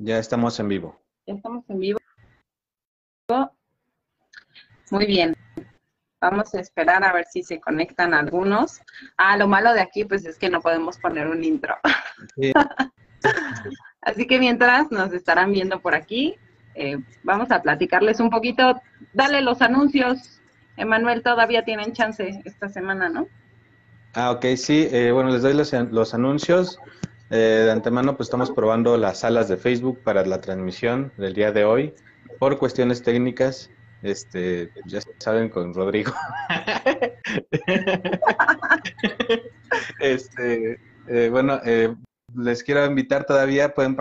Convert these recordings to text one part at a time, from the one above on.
Ya estamos en vivo. Ya estamos en vivo. Muy bien. Vamos a esperar a ver si se conectan algunos. Ah, lo malo de aquí, pues es que no podemos poner un intro. Así que mientras nos estarán viendo por aquí, eh, vamos a platicarles un poquito. Dale los anuncios. Emanuel, todavía tienen chance esta semana, ¿no? Ah, ok, sí. Eh, bueno, les doy los, los anuncios. Eh, de antemano, pues estamos probando las salas de Facebook para la transmisión del día de hoy. Por cuestiones técnicas, este, ya saben, con Rodrigo. este, eh, bueno, eh, les quiero invitar todavía, pueden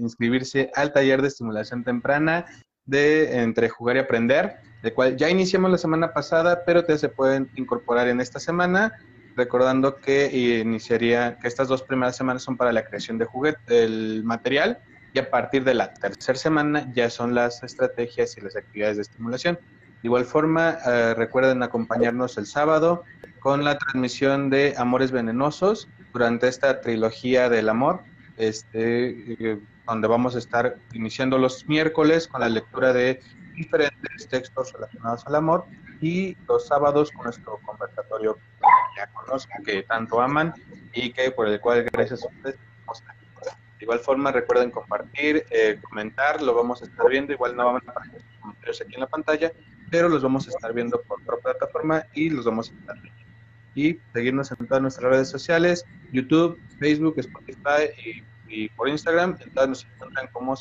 inscribirse al taller de estimulación temprana de Entre Jugar y Aprender, el cual ya iniciamos la semana pasada, pero te se pueden incorporar en esta semana recordando que iniciaría, que estas dos primeras semanas son para la creación de juguete, el material, y a partir de la tercera semana ya son las estrategias y las actividades de estimulación. De igual forma, eh, recuerden acompañarnos el sábado con la transmisión de Amores Venenosos durante esta trilogía del amor, este, eh, donde vamos a estar iniciando los miércoles con la lectura de diferentes textos relacionados al amor y los sábados con nuestro conversatorio ya que tanto aman y que por el cual gracias a ustedes de igual forma recuerden compartir, eh, comentar, lo vamos a estar viendo, igual no van a aparecer comentarios aquí en la pantalla, pero los vamos a estar viendo por otra plataforma y los vamos a estar viendo. Y seguirnos en todas nuestras redes sociales, YouTube, Facebook, Spotify y, y por Instagram, en todas nos encuentran como,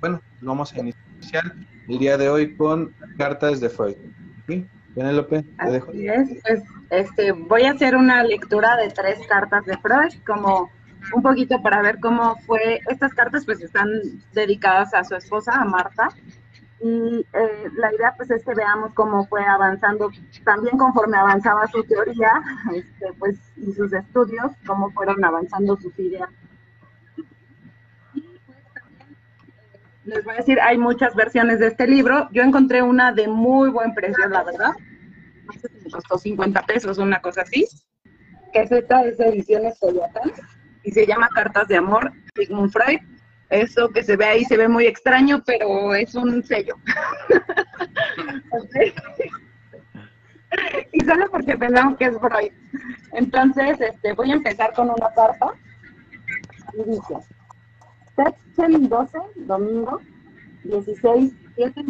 bueno, vamos a iniciar el día de hoy con cartas de Freud. ¿Sí? Penélope, te pues, este, voy a hacer una lectura de tres cartas de Freud, como un poquito para ver cómo fue. Estas cartas pues están dedicadas a su esposa, a Marta. Y eh, la idea pues es que veamos cómo fue avanzando, también conforme avanzaba su teoría, este, pues, y sus estudios, cómo fueron avanzando sus ideas les voy a decir, hay muchas versiones de este libro. Yo encontré una de muy buen precio, la verdad. Me costó 50 pesos, una cosa así. Que es de ediciones Coyoacán y se llama Cartas de Amor, Sigmund Freud. Eso que se ve ahí se ve muy extraño, pero es un sello. y solo porque pensamos que es Freud. Entonces, este, voy a empezar con una carta. Y dice, Section 12, domingo, 16, 7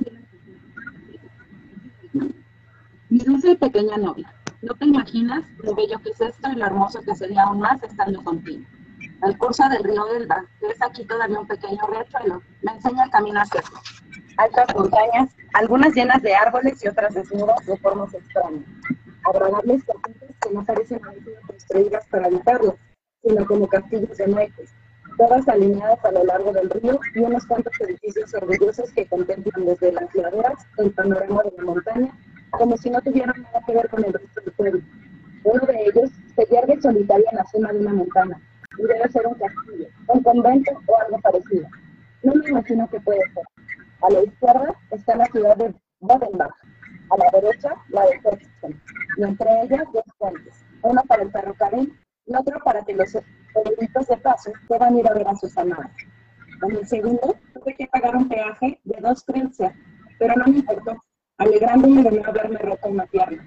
Mi dulce y pequeña novia, no te imaginas lo bello que es esto y lo hermoso que sería aún más estando contigo. El curso del río Delta, que es aquí todavía un pequeño riachuelo, me enseña el camino hacia. Altas montañas, algunas llenas de árboles y otras desnudas de formas extrañas. Agradables corrientes que no parecen haber sido construidas para habitarlas, sino como castillos de mueques, todas alineadas a lo largo del río y unos cuantos edificios orgullosos que contemplan desde las laderas el panorama de la montaña, como si no tuvieran nada que ver con el resto del pueblo. Uno de ellos se pierde solitario en la cima de una montaña, y debe ser un castillo, un convento o algo parecido. No me imagino que puede ser. A la izquierda está la ciudad de Bodenbach, a la derecha la de Hexton, y entre ellas dos puentes, uno para el ferrocarril y otro para que los periodistas de paso puedan ir a ver a sus amadas. En el segundo, tuve que pagar un peaje de dos trenzas, pero no me importó, alegrándome de no haberme roto una pierna.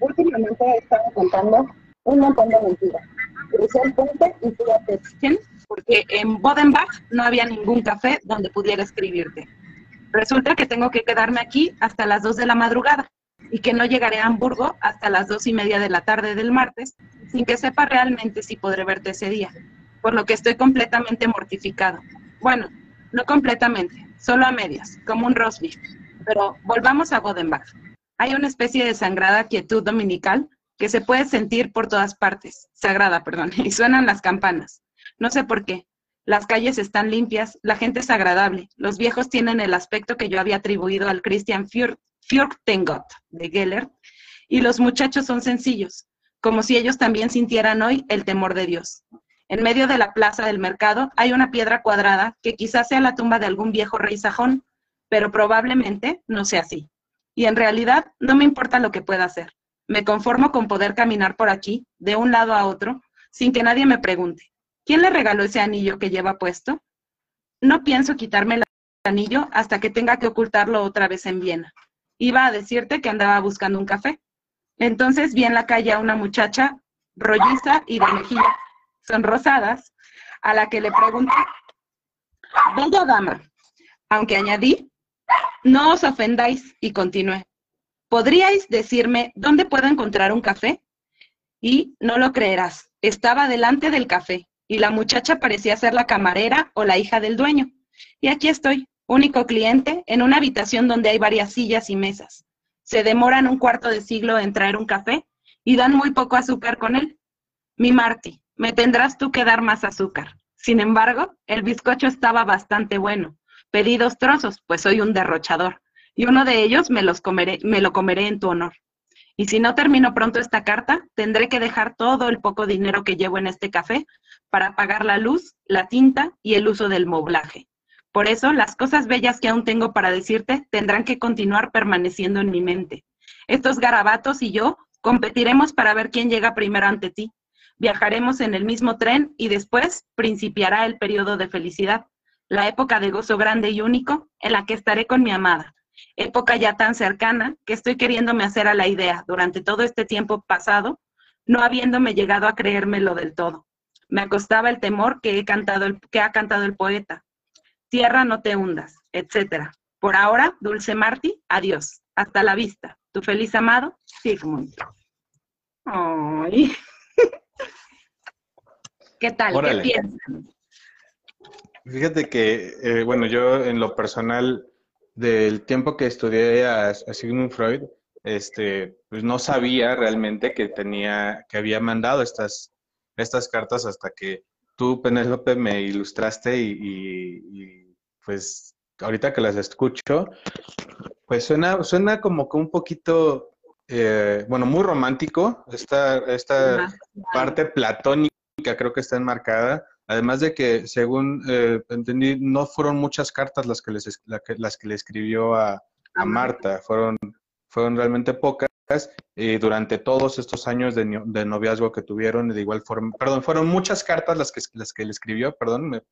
Últimamente he estado contando un montón de mentiras. Crucé el puente y fui a Teschen, porque en Bodenbach no había ningún café donde pudiera escribirte. Resulta que tengo que quedarme aquí hasta las 2 de la madrugada y que no llegaré a Hamburgo hasta las dos y media de la tarde del martes, sin que sepa realmente si podré verte ese día, por lo que estoy completamente mortificado. Bueno, no completamente, solo a medias, como un rosbif. Pero volvamos a Bodenbach. Hay una especie de sangrada quietud dominical que se puede sentir por todas partes, sagrada, perdón, y suenan las campanas. No sé por qué. Las calles están limpias, la gente es agradable, los viejos tienen el aspecto que yo había atribuido al Christian Fürth Fürchtengot de Geller, y los muchachos son sencillos, como si ellos también sintieran hoy el temor de Dios. En medio de la plaza del mercado hay una piedra cuadrada que quizás sea la tumba de algún viejo rey sajón, pero probablemente no sea así. Y en realidad no me importa lo que pueda hacer. Me conformo con poder caminar por aquí, de un lado a otro, sin que nadie me pregunte, ¿quién le regaló ese anillo que lleva puesto? no pienso quitarme el anillo hasta que tenga que ocultarlo otra vez en Viena. Iba a decirte que andaba buscando un café. Entonces vi en la calle a una muchacha rolliza y de mejillas sonrosadas, a la que le pregunté, bella dama, aunque añadí, no os ofendáis y continué. ¿Podríais decirme dónde puedo encontrar un café? Y no lo creerás, estaba delante del café y la muchacha parecía ser la camarera o la hija del dueño. Y aquí estoy, único cliente, en una habitación donde hay varias sillas y mesas. Se demoran un cuarto de siglo en traer un café y dan muy poco azúcar con él. Mi Marty, me tendrás tú que dar más azúcar. Sin embargo, el bizcocho estaba bastante bueno. Pedí dos trozos, pues soy un derrochador, y uno de ellos me, los comeré, me lo comeré en tu honor. Y si no termino pronto esta carta, tendré que dejar todo el poco dinero que llevo en este café para pagar la luz, la tinta y el uso del moblaje. Por eso, las cosas bellas que aún tengo para decirte tendrán que continuar permaneciendo en mi mente. Estos garabatos y yo competiremos para ver quién llega primero ante ti. Viajaremos en el mismo tren y después principiará el periodo de felicidad, la época de gozo grande y único en la que estaré con mi amada, época ya tan cercana que estoy queriéndome hacer a la idea durante todo este tiempo pasado, no habiéndome llegado a creérmelo del todo. Me acostaba el temor que, he cantado el, que ha cantado el poeta. Tierra, no te hundas, etc. Por ahora, Dulce Marti, adiós. Hasta la vista. Tu feliz amado, Sigmund. Ay. ¿Qué tal? ¿Qué piensan? Fíjate que, eh, bueno, yo en lo personal del tiempo que estudié a, Sigmund Freud, este, pues no sabía realmente que tenía, que había mandado estas, estas cartas hasta que tú, Penélope, me ilustraste y, pues ahorita que las escucho, pues suena, suena como que un poquito, eh, bueno, muy romántico, esta, esta parte platónica creo que está enmarcada, Además de que, según eh, entendí, no fueron muchas cartas las que, les, las que le escribió a, Marta, fueron, fueron realmente pocas. Y durante todos estos años de, noviazgo que tuvieron, de igual forma, perdón, fueron muchas cartas las que, las que le escribió, perdón,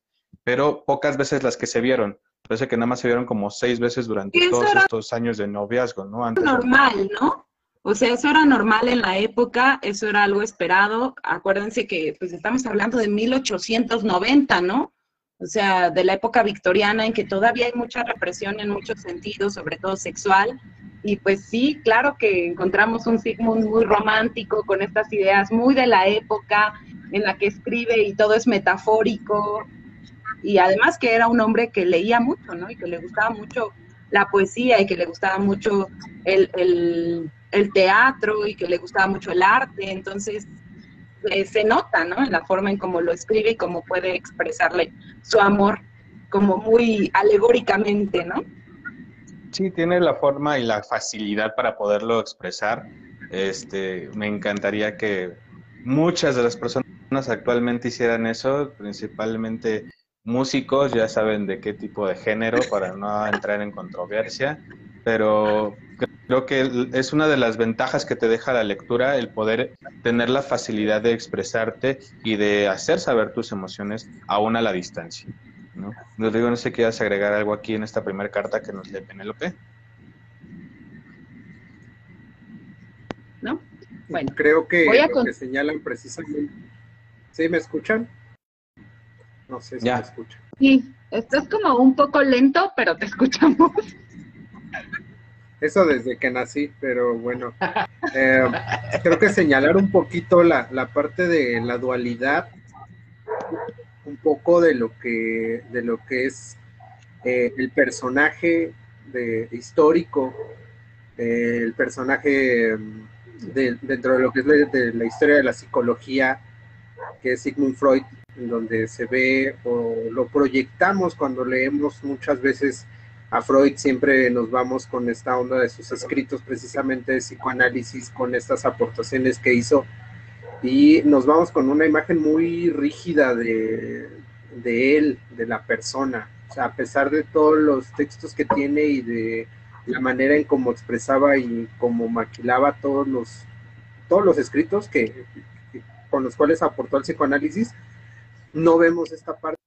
pero pocas veces las que se vieron. Parece que nada más se vieron como seis veces durante todos estos años de noviazgo, ¿no? Antes normal, ¿no? O sea, eso era normal en la época, eso era algo esperado. Acuérdense que pues estamos hablando de 1890, ¿no? O sea, de la época victoriana en que todavía hay mucha represión en muchos sentidos, sobre todo sexual. Y pues sí, claro que encontramos un Sigmund muy romántico, con estas ideas muy de la época en la que escribe y todo es metafórico. Y además que era un hombre que leía mucho, ¿no? Y que le gustaba mucho la poesía y que le gustaba mucho el, el el teatro y que le gustaba mucho el arte, entonces eh, se nota, ¿no? En la forma en cómo lo escribe y cómo puede expresarle su amor como muy alegóricamente, ¿no? Sí, tiene la forma y la facilidad para poderlo expresar. Este, me encantaría que muchas de las personas actualmente hicieran eso, principalmente músicos, ya saben de qué tipo de género para no entrar en controversia, pero Creo que es una de las ventajas que te deja la lectura el poder tener la facilidad de expresarte y de hacer saber tus emociones aún a la distancia. ¿no? digo, no sé si quieras agregar algo aquí en esta primera carta que nos lee Penélope. ¿No? Bueno, creo que lo que señalan precisamente. ¿Sí me escuchan? No sé si me escuchan. Sí, estás como un poco lento, pero te escuchamos. Eso desde que nací, pero bueno, eh, creo que señalar un poquito la, parte de la dualidad, un poco de lo que, de lo que es eh, el personaje de, histórico, eh, el personaje mm, dentro de lo que es de la historia de la psicología, que es Sigmund Freud, en donde se ve o lo proyectamos cuando leemos muchas veces a Freud siempre nos vamos con esta onda de sus escritos precisamente de psicoanálisis, con estas aportaciones que hizo y nos vamos con una imagen muy rígida de, él, de la persona. O sea, a pesar de todos los textos que tiene y de la manera en cómo expresaba y cómo maquilaba todos los, todos los escritos que, con los cuales aportó al psicoanálisis, no vemos esta parte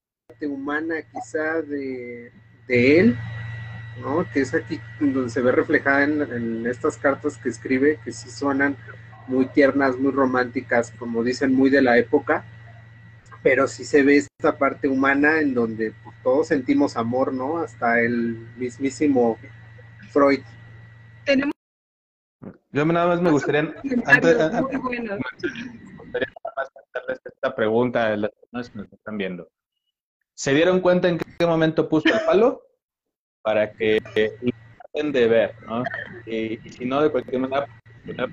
humana quizá de, él, ¿no? Que es aquí donde se ve reflejada en, estas cartas que escribe, que sí suenan muy tiernas, muy románticas, como dicen, muy de la época, pero sí se ve esta parte humana en donde pues, todos sentimos amor, ¿no? Hasta el mismísimo Freud. Tenemos yo nada más me gustaría, antes, esta pregunta a las personas que nos están viendo. ¿Se dieron cuenta en qué momento puso el palo? Para que lo traten de ver, ¿no? Y, si no, de cualquier manera,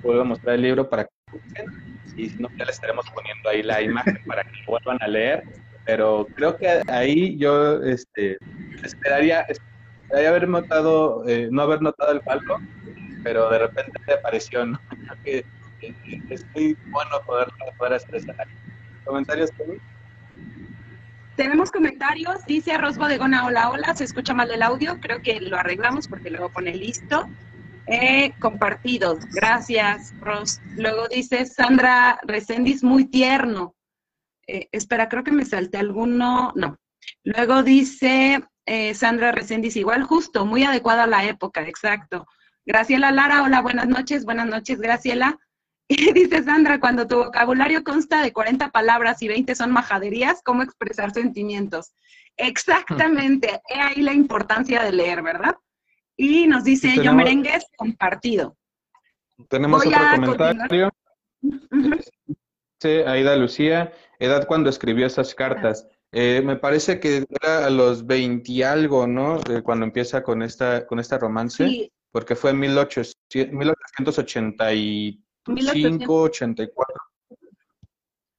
puedo mostrar el libro para que y si no, ya le estaremos poniendo ahí la imagen para que lo vuelvan a leer. Pero creo que ahí yo este, esperaría, esperaría haber notado, eh, no haber notado el palo, pero de repente apareció, ¿no? Que es muy bueno poder, poder hacer ¿Comentarios, Tenemos comentarios, dice Arroz Bodegona, hola, hola, se escucha mal el audio, creo que lo arreglamos porque luego pone listo. Eh, compartidos, gracias, Ros. Luego dice Sandra Recendis, muy tierno. Eh, espera, creo que me salté alguno, no. Luego dice eh, Sandra Recendis, igual justo, muy adecuada a la época, exacto. Graciela Lara, hola, buenas noches, buenas noches, Graciela. Y dice Sandra, cuando tu vocabulario consta de 40 palabras y 20 son majaderías, ¿cómo expresar sentimientos? Exactamente, he ahí la importancia de leer, ¿verdad? Y nos dice, tenemos, yo merengues compartido. Tenemos Voy otro comentario. Sí, Aida Lucía, edad cuando escribió esas cartas. Ah. Eh, me parece que era a los 20 y algo, ¿no? Cuando empieza con esta, con esta romance, sí. porque fue en 18, 1883 584.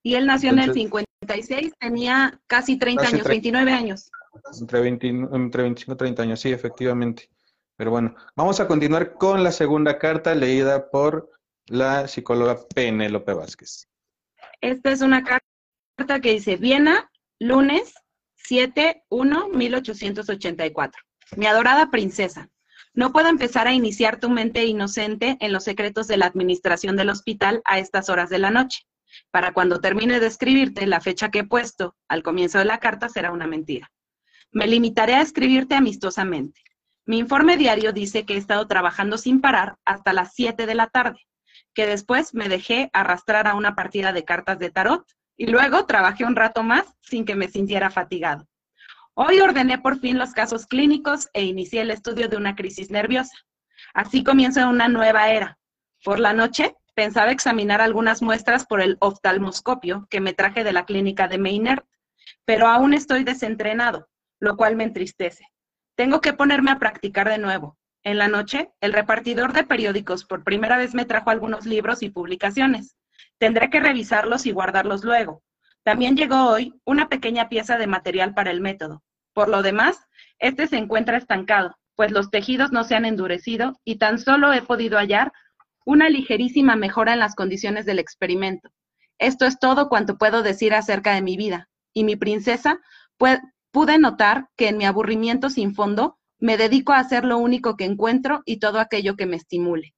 Y él nació Entonces, en el 56, tenía casi 30 casi años, 29 años. Entre, 20, entre 25 y 30 años, sí, efectivamente. Pero bueno, vamos a continuar con la segunda carta leída por la psicóloga Penélope Vázquez. Esta es una carta que dice Viena, lunes 7-1-1884. Mi adorada princesa, no puedo empezar a iniciar tu mente inocente en los secretos de la administración del hospital a estas horas de la noche. Para cuando termine de escribirte, la fecha que he puesto al comienzo de la carta será una mentira. Me limitaré a escribirte amistosamente. Mi informe diario dice que he estado trabajando sin parar hasta las 7 de la tarde, que después me dejé arrastrar a una partida de cartas de tarot y luego trabajé un rato más sin que me sintiera fatigado. Hoy ordené por fin los casos clínicos e inicié el estudio de una crisis nerviosa. Así comienza una nueva era. Por la noche pensaba examinar algunas muestras por el oftalmoscopio que me traje de la clínica de Maynard, pero aún estoy desentrenado, lo cual me entristece. Tengo que ponerme a practicar de nuevo. En la noche, el repartidor de periódicos por primera vez me trajo algunos libros y publicaciones. Tendré que revisarlos y guardarlos luego. También llegó hoy una pequeña pieza de material para el método. Por lo demás, este se encuentra estancado, pues los tejidos no se han endurecido y tan solo he podido hallar una ligerísima mejora en las condiciones del experimento. Esto es todo cuanto puedo decir acerca de mi vida. Y mi princesa, pude notar que en mi aburrimiento sin fondo me dedico a hacer lo único que encuentro y todo aquello que me estimule.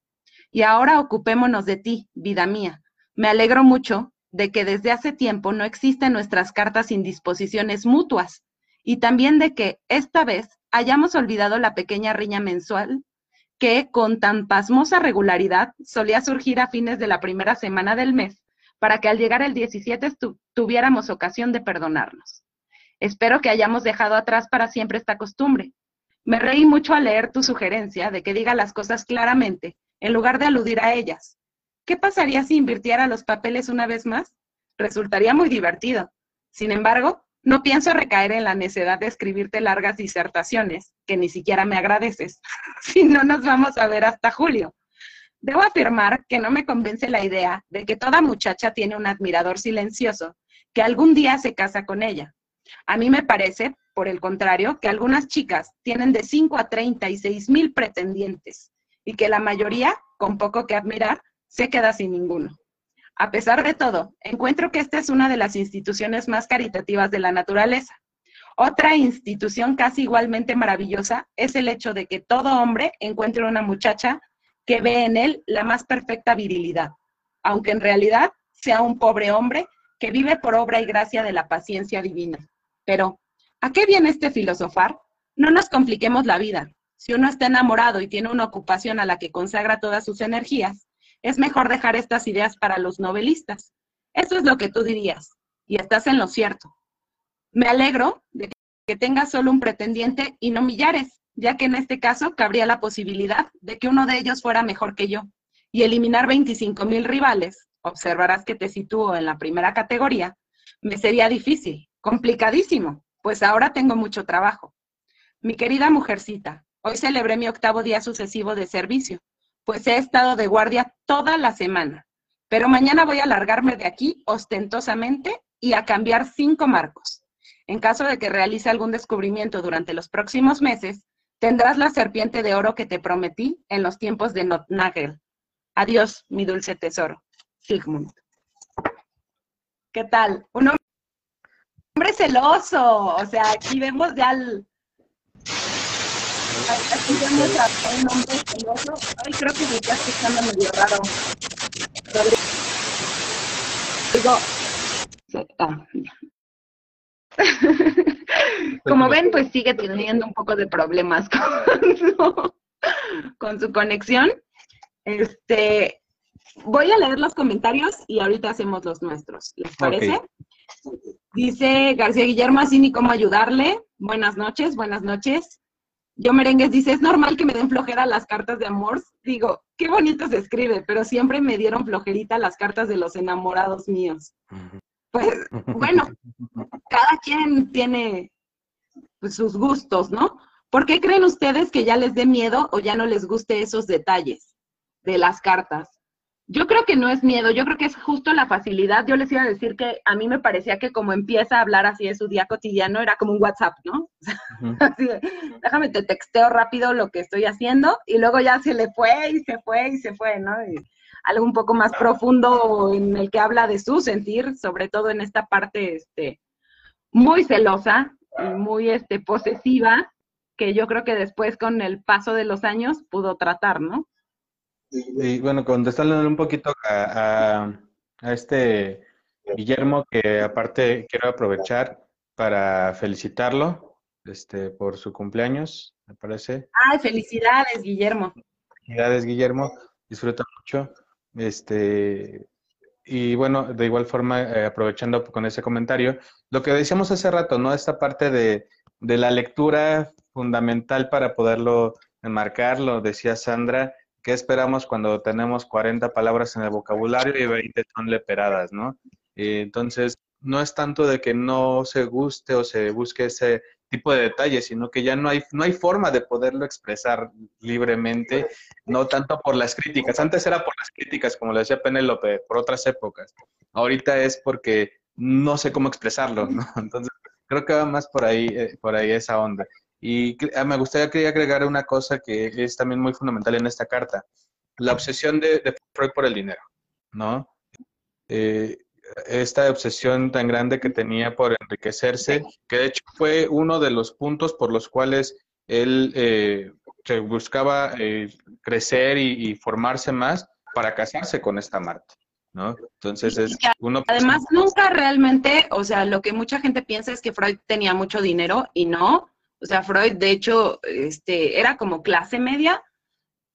Y ahora ocupémonos de ti, vida mía. Me alegro mucho de que desde hace tiempo no existen nuestras cartas sin disposiciones mutuas, y también de que esta vez hayamos olvidado la pequeña riña mensual que con tan pasmosa regularidad solía surgir a fines de la primera semana del mes, para que al llegar el 17 tuviéramos ocasión de perdonarnos. Espero que hayamos dejado atrás para siempre esta costumbre. Me reí mucho al leer tu sugerencia de que diga las cosas claramente, en lugar de aludir a ellas. ¿Qué pasaría si invirtiera los papeles una vez más? Resultaría muy divertido. Sin embargo, no pienso recaer en la necedad de escribirte largas disertaciones, que ni siquiera me agradeces, si no nos vamos a ver hasta julio. Debo afirmar que no me convence la idea de que toda muchacha tiene un admirador silencioso que algún día se casa con ella. A mí me parece, por el contrario, que algunas chicas tienen de 5 a 36 mil pretendientes y que la mayoría, con poco que admirar, se queda sin ninguno. A pesar de todo, encuentro que esta es una de las instituciones más caritativas de la naturaleza. Otra institución casi igualmente maravillosa es el hecho de que todo hombre encuentre una muchacha que ve en él la más perfecta virilidad, aunque en realidad sea un pobre hombre que vive por obra y gracia de la paciencia divina. Pero, ¿A qué viene este filosofar? No nos compliquemos la vida. Si uno está enamorado y tiene una ocupación a la que consagra todas sus energías, es mejor dejar estas ideas para los novelistas. Eso es lo que tú dirías, y estás en lo cierto. Me alegro de que tengas solo un pretendiente y no millares, ya que en este caso cabría la posibilidad de que uno de ellos fuera mejor que yo. Y eliminar 25 mil rivales, observarás que te sitúo en la primera categoría, me sería difícil, complicadísimo, pues ahora tengo mucho trabajo. Mi querida mujercita, hoy celebré mi octavo día sucesivo de servicio, pues he estado de guardia toda la semana, pero mañana voy a largarme de aquí ostentosamente y a cambiar cinco marcos. En caso de que realice algún descubrimiento durante los próximos meses, tendrás la serpiente de oro que te prometí en los tiempos de Notnagel. Adiós, mi dulce tesoro. Sigmund. ¿Qué tal? Un hombre celoso. O sea, aquí vemos ya al. Aquí vemos a un hombre celoso. Ay, creo que me está escuchando medio raro. Digo. Ah. Como ven, pues sigue teniendo un poco de problemas con su, con su conexión. Este, voy a leer los comentarios y ahorita hacemos los nuestros. ¿Les parece? Dice García Guillermo, así ni cómo ayudarle. Buenas noches, buenas noches. Yo Merengues dice, es normal que me den flojera las cartas de amor. Digo, qué bonito se escribe, pero siempre me dieron flojerita las cartas de los enamorados míos. Pues bueno, cada quien tiene pues, sus gustos, ¿no? ¿Por qué creen ustedes que ya les dé miedo o ya no les guste esos detalles de las cartas? Yo creo que no es miedo, yo creo que es justo la facilidad. Yo les iba a decir que a mí me parecía que como empieza a hablar así de su día cotidiano, era como un WhatsApp, ¿no? así de, déjame te texteo rápido lo que estoy haciendo y luego ya se le fue y se fue y se fue, ¿no? algo un poco más profundo en el que habla de su sentir, sobre todo en esta parte este, muy celosa y muy este, posesiva, que yo creo que después con el paso de los años pudo tratar, ¿no? Y bueno, contestándole un poquito a, este Guillermo, que aparte quiero aprovechar para felicitarlo este, por su cumpleaños, me parece. Ay, felicidades, Guillermo. Felicidades, Guillermo. Disfruta mucho. Este, y bueno, de igual forma, eh, aprovechando con ese comentario, lo que decíamos hace rato, ¿no? Esta parte de, de la lectura fundamental para poderlo enmarcar, lo decía Sandra, ¿Qué esperamos cuando tenemos 40 palabras en el vocabulario y 20 son leperadas, no? entonces, no es tanto de que no se guste o se busque ese tipo de detalles, sino que ya no hay, no hay forma de poderlo expresar libremente, no tanto por las críticas. Antes era por las críticas, como le decía Penélope, por otras épocas. Ahorita es porque no sé cómo expresarlo, ¿no? Entonces, creo que va más por ahí, eh, por ahí esa onda. Y ah, me gustaría agregar una cosa que es también muy fundamental en esta carta, la obsesión de, Freud por el dinero, ¿no? Eh, esta obsesión tan grande que tenía por enriquecerse, que de hecho fue uno de los puntos por los cuales él eh, buscaba eh, crecer y, formarse más para casarse con esta Marta. ¿No? Entonces es uno... Además, nunca realmente, o sea, lo que mucha gente piensa es que Freud tenía mucho dinero y no, o sea, Freud, de hecho, este, era como clase media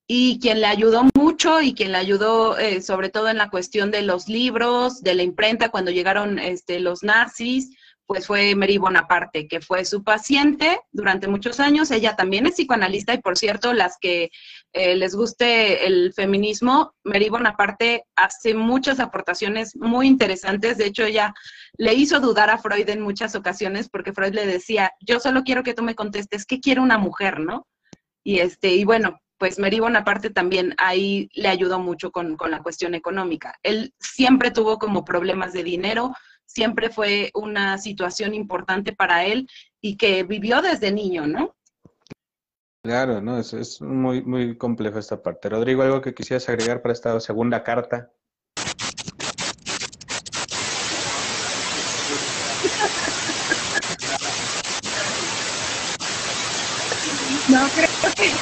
y quien le ayudó mucho y quien le ayudó eh, sobre todo en la cuestión de los libros, de la imprenta, cuando llegaron este, los nazis, pues fue Mary Bonaparte, que fue su paciente durante muchos años. Ella también es psicoanalista y, por cierto, las que eh, les guste el feminismo, Mary Bonaparte hace muchas aportaciones muy interesantes. De hecho, ella le hizo dudar a Freud en muchas ocasiones porque Freud le decía, yo solo quiero que tú me contestes, ¿qué quiere una mujer, no? Y, este, y bueno, pues Mary Bonaparte también ahí le ayudó mucho con, con la cuestión económica. Él siempre tuvo como problemas de dinero, siempre fue una situación importante para él y que vivió desde niño, ¿no? Claro, no, es, es muy, muy complejo esta parte. Rodrigo, ¿algo que quisieras agregar para esta segunda carta? No, creo que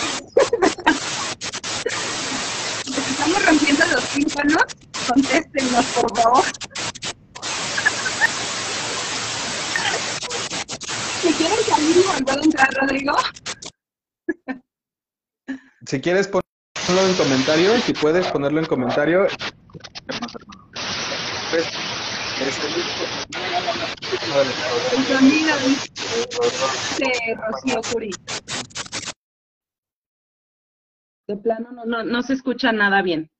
estamos rompiendo los tímpanos. Contéstenos, por favor. Si quieren entrar, Rodrigo? Si quieres ponerlo en comentario, si puedes ponerlo en comentario. De plano no, no, no se escucha nada bien.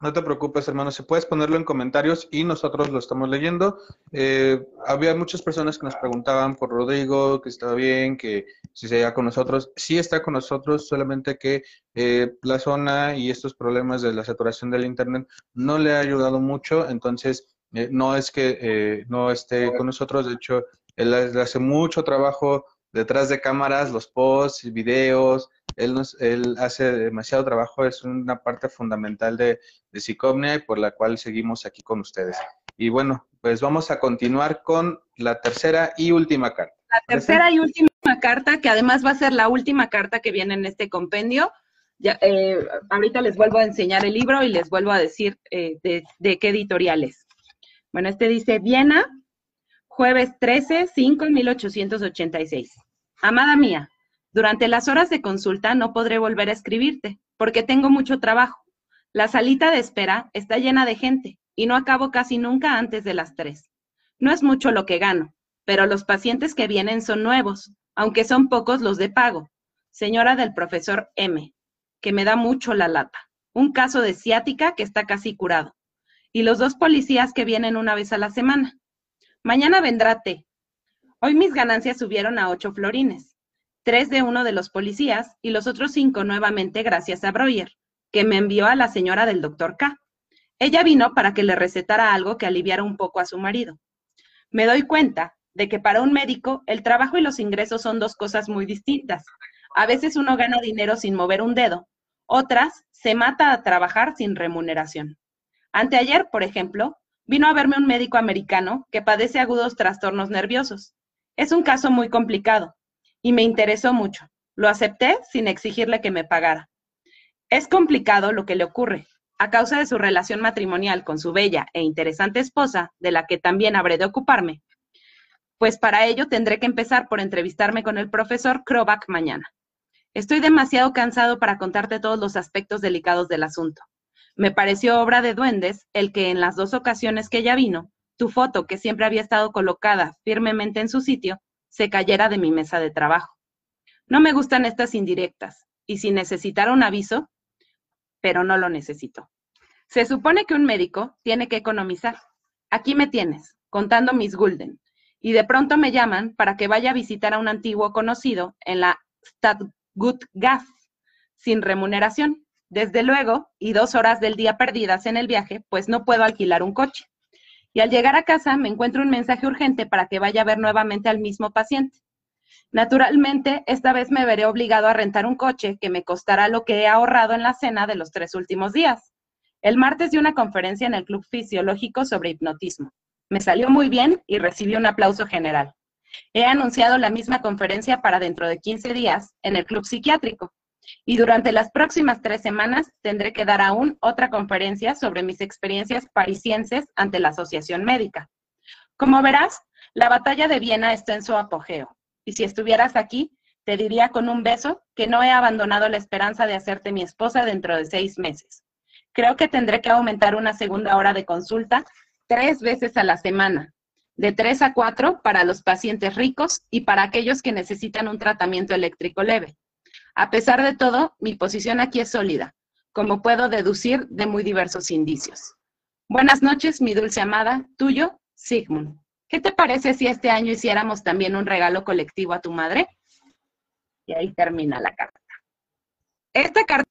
No te preocupes, hermano, si puedes ponerlo en comentarios y nosotros lo estamos leyendo. Eh, había muchas personas que nos preguntaban por Rodrigo, que estaba bien, que si seguía con nosotros. Sí está con nosotros, solamente que eh, la zona y estos problemas de la saturación del Internet no le ha ayudado mucho, entonces eh, no es que no esté con nosotros, de hecho, él hace mucho trabajo detrás de cámaras, los posts, videos, él, nos, él hace demasiado trabajo, es una parte fundamental de, de y por la cual seguimos aquí con ustedes. Y bueno, pues vamos a continuar con la tercera y última carta. La tercera y última carta, que además va a ser la última carta que viene en este compendio. Ya, eh, ahorita les vuelvo a enseñar el libro y les vuelvo a decir eh, de, de, qué editorial es. Bueno, este dice Viena, jueves 13, 5, 1886. Amada mía, durante las horas de consulta no podré volver a escribirte, porque tengo mucho trabajo. La salita de espera está llena de gente y no acabo casi nunca antes de las tres. No es mucho lo que gano, pero los pacientes que vienen son nuevos, aunque son pocos los de pago. Señora del profesor M, que me da mucho la lata. Un caso de ciática que está casi curado. Y los dos policías que vienen una vez a la semana. Mañana vendrá té. Hoy mis ganancias subieron a ocho florines tres de uno de los policías y los otros cinco nuevamente gracias a Breuer, que me envió a la señora del doctor K. Ella vino para que le recetara algo que aliviara un poco a su marido. Me doy cuenta de que para un médico el trabajo y los ingresos son dos cosas muy distintas. A veces uno gana dinero sin mover un dedo, otras se mata a trabajar sin remuneración. Anteayer, por ejemplo, vino a verme un médico americano que padece agudos trastornos nerviosos. Es un caso muy complicado y me interesó mucho. Lo acepté sin exigirle que me pagara. Es complicado lo que le ocurre. A causa de su relación matrimonial con su bella e interesante esposa, de la que también habré de ocuparme, pues para ello tendré que empezar por entrevistarme con el profesor Krobach mañana. Estoy demasiado cansado para contarte todos los aspectos delicados del asunto. Me pareció obra de duendes el que en las dos ocasiones que ella vino, tu foto, que siempre había estado colocada firmemente en su sitio, se cayera de mi mesa de trabajo. No me gustan estas indirectas, y si necesitara un aviso, pero no lo necesito. Se supone que un médico tiene que economizar. Aquí me tienes, contando mis gulden, y de pronto me llaman para que vaya a visitar a un antiguo conocido en la Stadtgutgas, sin remuneración. Desde luego, y dos horas del día perdidas en el viaje, pues no puedo alquilar un coche y al llegar a casa me encuentro un mensaje urgente para que vaya a ver nuevamente al mismo paciente. Naturalmente, esta vez me veré obligado a rentar un coche que me costará lo que he ahorrado en la cena de los tres últimos días. El martes di una conferencia en el Club Fisiológico sobre hipnotismo. Me salió muy bien y recibí un aplauso general. He anunciado la misma conferencia para dentro de 15 días en el Club Psiquiátrico. Y durante las próximas tres semanas tendré que dar aún otra conferencia sobre mis experiencias parisienses ante la Asociación Médica. Como verás, la batalla de Viena está en su apogeo. Y si estuvieras aquí, te diría con un beso que no he abandonado la esperanza de hacerte mi esposa dentro de seis meses. Creo que tendré que aumentar una segunda hora de consulta tres veces a la semana, de tres a cuatro para los pacientes ricos y para aquellos que necesitan un tratamiento eléctrico leve. A pesar de todo, mi posición aquí es sólida, como puedo deducir de muy diversos indicios. Buenas noches, mi dulce amada, tuyo, Sigmund. ¿Qué te parece si este año hiciéramos también un regalo colectivo a tu madre? Y ahí termina la carta. Esta carta,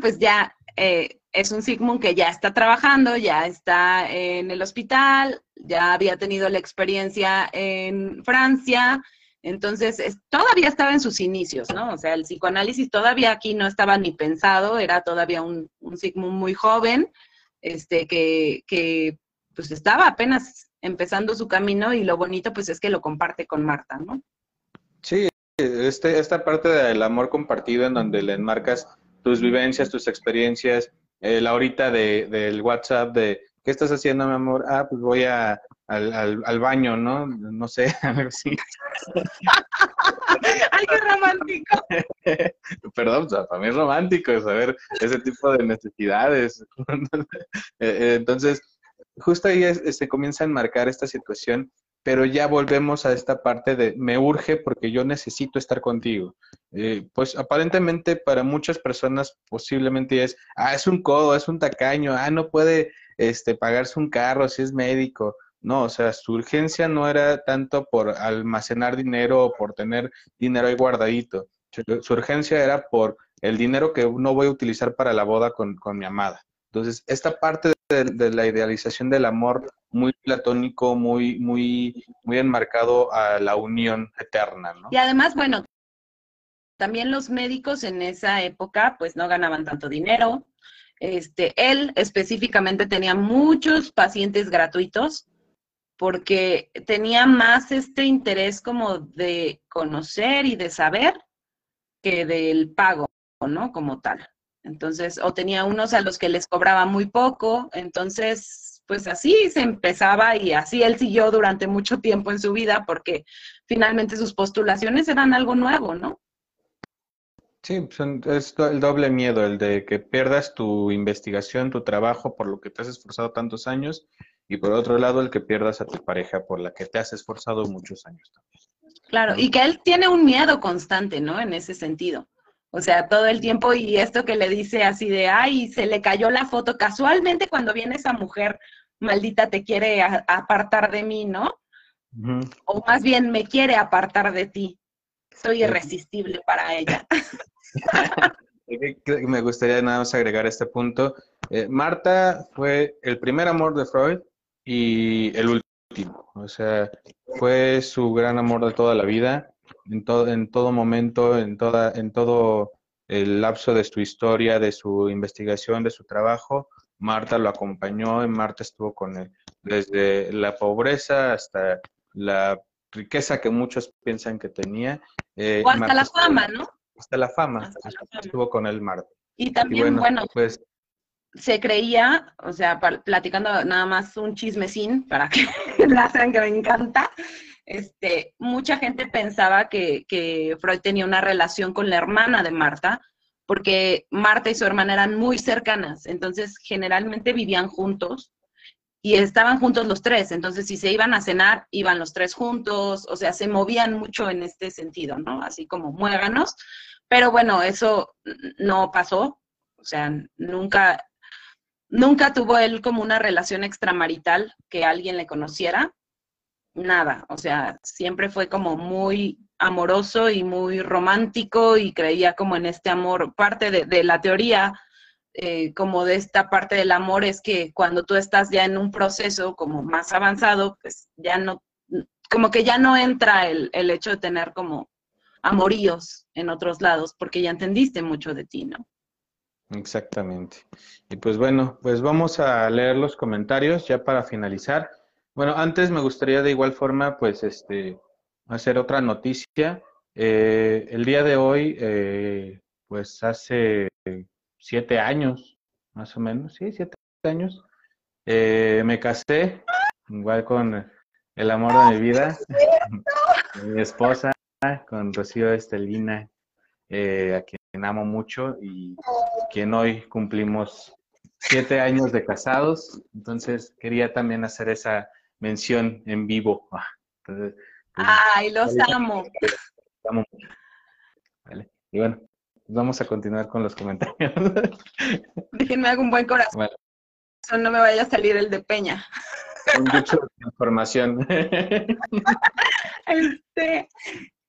pues ya eh, es un Sigmund que ya está trabajando, ya está en el hospital, ya había tenido la experiencia en Francia, entonces, todavía estaba en sus inicios, ¿no? O sea, el psicoanálisis todavía aquí no estaba ni pensado, era todavía un, un Sigmund muy joven, este, que, que pues estaba apenas empezando su camino y lo bonito pues es que lo comparte con Marta, ¿no? Sí, este, esta parte del amor compartido en donde le enmarcas tus vivencias, tus experiencias, eh, la horita de, del WhatsApp de ¿qué estás haciendo, mi amor? Ah, pues voy a, al, al, al baño, ¿no? No sé, a ver si. perdón, para mí es romántico saber ese tipo de necesidades. Eh, entonces, justo ahí se comienza a enmarcar esta situación, pero ya volvemos a esta parte de me urge porque yo necesito estar contigo. Eh, pues aparentemente para muchas personas posiblemente es, ah, es un codo, es un tacaño, ah, no puede este, pagarse un carro si es médico. No, o sea, su urgencia no era tanto por almacenar dinero o por tener dinero ahí guardadito. Su urgencia era por el dinero que no voy a utilizar para la boda con, mi amada. Entonces, esta parte de, la idealización del amor muy platónico, muy, muy, muy enmarcado a la unión eterna, ¿no? Y además, bueno, también los médicos en esa época, pues no ganaban tanto dinero. Este, él específicamente tenía muchos pacientes gratuitos porque tenía más este interés como de conocer y de saber que del pago, ¿no? Como tal. Entonces, o tenía unos a los que les cobraba muy poco, entonces, pues así se empezaba y así él siguió durante mucho tiempo en su vida porque finalmente sus postulaciones eran algo nuevo, ¿no? Sí, es el doble miedo, el de que pierdas tu investigación, tu trabajo por lo que te has esforzado tantos años y por otro lado el que pierdas a tu pareja por la que te has esforzado muchos años también. Claro, y que él tiene un miedo constante, ¿no? En ese sentido. O sea, todo el tiempo y esto que le dice así de, ay, se le cayó la foto. Casualmente cuando viene esa mujer maldita te quiere apartar de mí, ¿no? O más bien me quiere apartar de ti. Soy irresistible para ella. me gustaría nada más agregar este punto. Eh, Marta fue el primer amor de Freud, y el último. O sea, fue su gran amor de toda la vida, en todo, en todo momento, en, toda, en todo el lapso de su historia, de su investigación, de su trabajo. Marta lo acompañó y Marta estuvo con él desde la pobreza hasta la riqueza que muchos piensan que tenía. Eh, o hasta la fama, ¿no? Hasta la fama. Estuvo con él Marta. Y también, bueno, pues se creía, o sea, platicando nada más un chismecín para que la sean que me encanta, este, mucha gente pensaba que, que, Freud tenía una relación con la hermana de Marta, porque Marta y su hermana eran muy cercanas, entonces generalmente vivían juntos y estaban juntos los tres, entonces si se iban a cenar, iban los tres juntos, o sea, se movían mucho en este sentido, ¿no? Así como muéganos, pero bueno, eso no pasó, o sea, nunca Nunca tuvo él como una relación extramarital que alguien le conociera, nada, o sea, siempre fue como muy amoroso y muy romántico y creía como en este amor. Parte de, la teoría eh, como de esta parte del amor es que cuando tú estás ya en un proceso como más avanzado, pues ya no, como que ya no entra el, el hecho de tener como amoríos en otros lados, porque ya entendiste mucho de ti, ¿no? Exactamente. Y pues bueno, pues vamos a leer los comentarios ya para finalizar. Bueno, antes me gustaría de igual forma, pues, este, hacer otra noticia. Eh, el día de hoy, eh, pues hace siete años, más o menos, sí, siete años, eh, me casé, igual con el amor de mi vida, mi esposa, con Rocío Estelina, a quien amo mucho y quien hoy cumplimos siete años de casados, entonces quería también hacer esa mención en vivo. Ah, pues, Ay, los amo. amo Vale. Y bueno, pues vamos a continuar con los comentarios. Déjenme hago un buen corazón. No me vaya a salir el de Peña. mucha información. Este,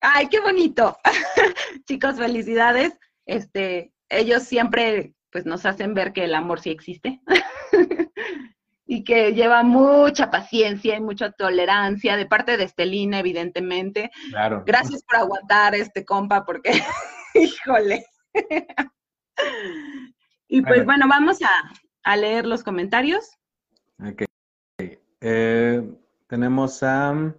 ay, qué bonito. Chicos, felicidades. Este, ellos siempre pues nos hacen ver que el amor sí existe y que lleva mucha paciencia y mucha tolerancia de parte de Estelina, evidentemente. Claro. Gracias por aguantar este compa, porque, híjole. y pues bueno, vamos a, leer los comentarios. Ok. Eh, tenemos a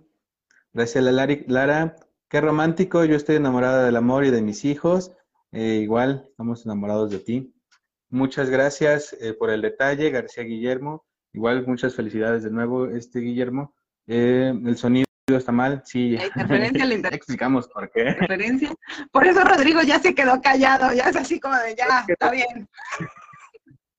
Graciela Lara. Qué romántico, yo estoy enamorada del amor y de mis hijos. Eh, igual, estamos enamorados de ti. Muchas gracias eh, por el detalle, García Guillermo. Igual muchas felicidades de nuevo, este Guillermo. Eh, el sonido está mal, sí. La interferencia, la inter- Explicamos por qué. interferencia. Por eso Rodrigo ya se quedó callado, ya es así como de ya, está bien.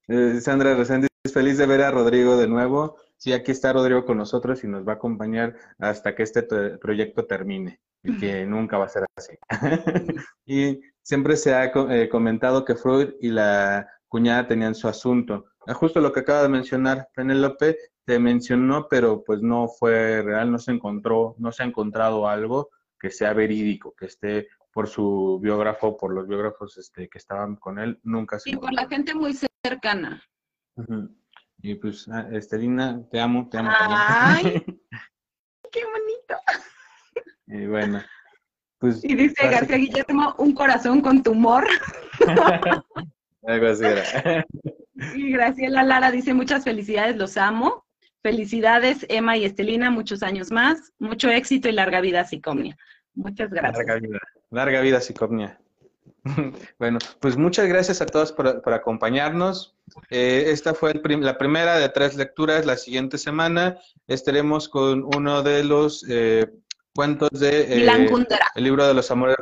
Eh, Sandra Reséndiz, feliz de ver a Rodrigo de nuevo. Sí, aquí está Rodrigo con nosotros y nos va a acompañar hasta que este te- proyecto termine, y que nunca va a ser así. y siempre se ha eh, comentado que Freud y la cuñada tenían su asunto. Ah, Justo lo que acaba de mencionar Penélope, se mencionó, pero pues no fue real, no se encontró, no se ha encontrado algo que sea verídico, que esté por su biógrafo, por los biógrafos este, que estaban con él, nunca se Y por la gente muy cercana. Y pues, ah, Estelina, te amo, te amo Ay. también. Qué bonito. y bueno, pues Y dice García Guillermo, un corazón con tumor. algo así era. Y Graciela Lara dice, muchas felicidades, los amo. Felicidades, Emma y Estelina, muchos años más. Mucho éxito y larga vida, Psicomnia. Muchas gracias. Larga vida. Larga vida, Psicomnia. Bueno, pues muchas gracias a todos por, por acompañarnos. Eh, esta fue prim- la primera de tres lecturas. La siguiente semana estaremos con uno de los eh, cuentos de... eh, el libro de los amores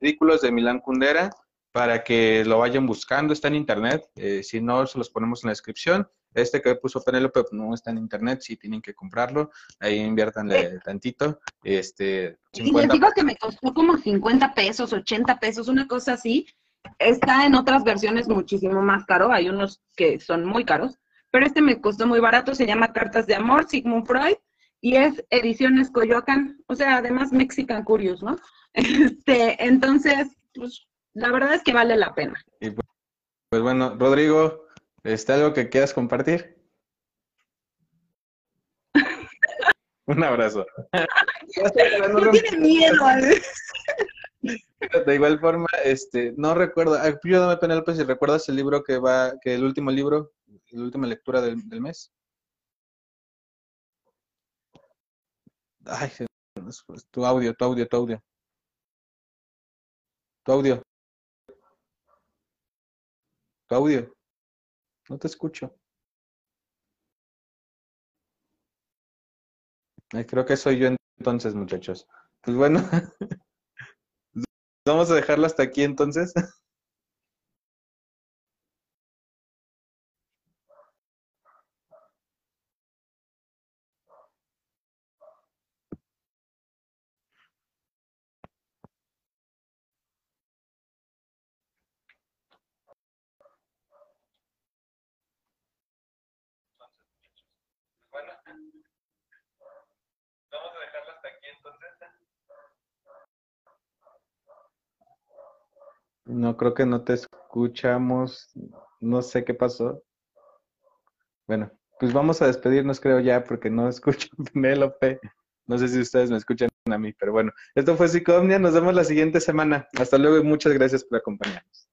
ridículos de Milán Kundera para que lo vayan buscando, está en internet, eh, si no, se los ponemos en la descripción. Este que puso Penélope no está en internet, sí tienen que comprarlo, ahí inviértanle tantito, este, Y les 50 digo que me costó como 50 pesos, 80 pesos, una cosa así. Está en otras versiones muchísimo más caro, hay unos que son muy caros, pero este me costó muy barato, se llama Cartas de Amor, Sigmund Freud, y es Ediciones Coyoacán, o sea, además Mexican Curious, ¿no? Este, entonces, pues, la verdad es que vale la pena. Pues bueno, Rodrigo, ¿está algo que quieras compartir? Un abrazo. No tiene miedo. De igual forma, este, no recuerdo, ayúdame Penélope si recuerdas el libro que va, que el último libro, la última lectura del, del mes. Ay, tu audio, tu audio, tu audio. Tu audio. Tu audio. No te escucho. Ay, creo que soy yo entonces, muchachos. Pues bueno, vamos a dejarlo hasta aquí entonces. No, creo que no te escuchamos. No sé qué pasó. Bueno, pues vamos a despedirnos, creo ya, porque no escucho a Penélope. No sé si ustedes me escuchan a mí, pero bueno, esto fue Psicomnia. Nos vemos la siguiente semana. Hasta luego y muchas gracias por acompañarnos.